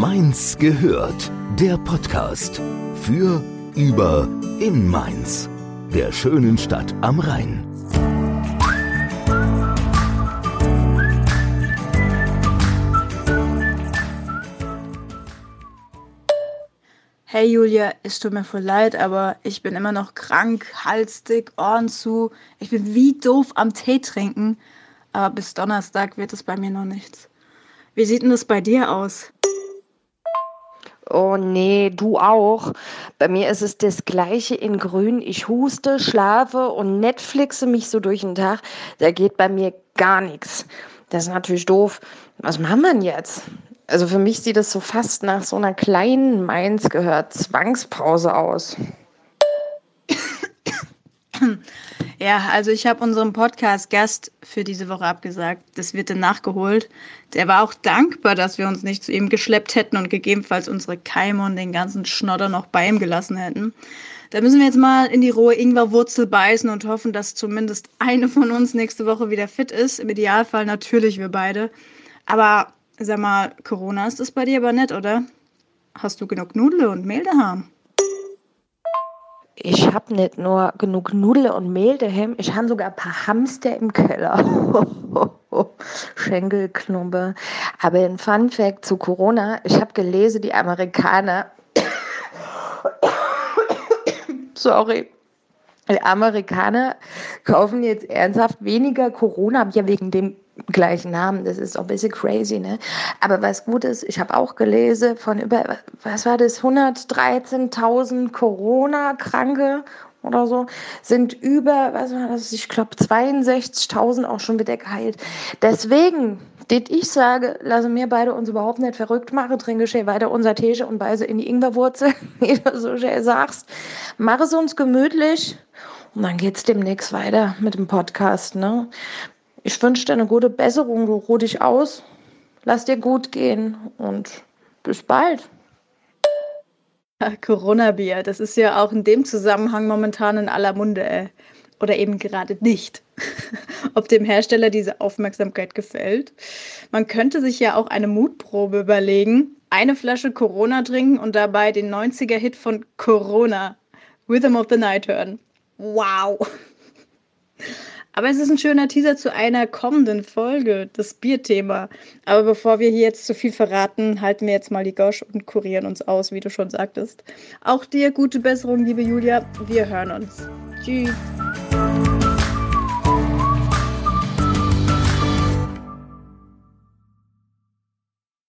Mainz gehört. Der Podcast für, über, in Mainz. Der schönen Stadt am Rhein. Hey Julia, es tut mir voll leid, aber ich bin immer noch krank, halsdick, Ohren zu. Ich bin wie doof am Tee trinken. Aber bis Donnerstag wird es bei mir noch nichts. Wie sieht denn das bei dir aus? Oh nee, du auch. Bei mir ist es das gleiche in grün. Ich huste, schlafe und Netflixe mich so durch den Tag. Da geht bei mir gar nichts. Das ist natürlich doof. Was machen wir denn jetzt? Also für mich sieht es so fast nach so einer kleinen Mainz gehört Zwangspause aus. Ja, also ich habe unserem Podcast-Gast für diese Woche abgesagt. Das wird dann nachgeholt. Der war auch dankbar, dass wir uns nicht zu ihm geschleppt hätten und gegebenenfalls unsere Keime und den ganzen Schnodder noch bei ihm gelassen hätten. Da müssen wir jetzt mal in die rohe Ingwerwurzel beißen und hoffen, dass zumindest eine von uns nächste Woche wieder fit ist. Im Idealfall natürlich wir beide. Aber sag mal, Corona ist das bei dir aber nett, oder? Hast du genug Nudeln und Mehl daheim? Ich habe nicht nur genug Nudeln und Mehl daheim, ich habe sogar ein paar Hamster im Keller. Schenkelknubbe. Aber ein Fun Fact zu Corona, ich habe gelesen, die Amerikaner Sorry. Die Amerikaner kaufen jetzt ernsthaft weniger Corona, ja wegen dem gleichen Namen. Das ist auch ein bisschen crazy, ne? Aber was gut ist, ich habe auch gelesen von über, was war das, 113.000 Corona-Kranke oder so, sind über, was war das, ich glaube 62.000 auch schon wieder geheilt. Deswegen, das ich sage, lassen wir beide uns überhaupt nicht verrückt machen, trinke schön weiter unser Tee und beiße in die Ingwerwurzel, wie du so schön sagst. Mach es uns gemütlich und dann geht's demnächst weiter mit dem Podcast, ne? Ich wünsche dir eine gute Besserung. Du ruh dich aus. Lass dir gut gehen und bis bald. Corona-Bier, das ist ja auch in dem Zusammenhang momentan in aller Munde. Äh, oder eben gerade nicht. Ob dem Hersteller diese Aufmerksamkeit gefällt. Man könnte sich ja auch eine Mutprobe überlegen. Eine Flasche Corona trinken und dabei den 90er-Hit von Corona, Rhythm of the Night hören. Wow! Aber es ist ein schöner Teaser zu einer kommenden Folge, das Bierthema. Aber bevor wir hier jetzt zu viel verraten, halten wir jetzt mal die Gosch und kurieren uns aus, wie du schon sagtest. Auch dir gute Besserung, liebe Julia. Wir hören uns. Tschüss.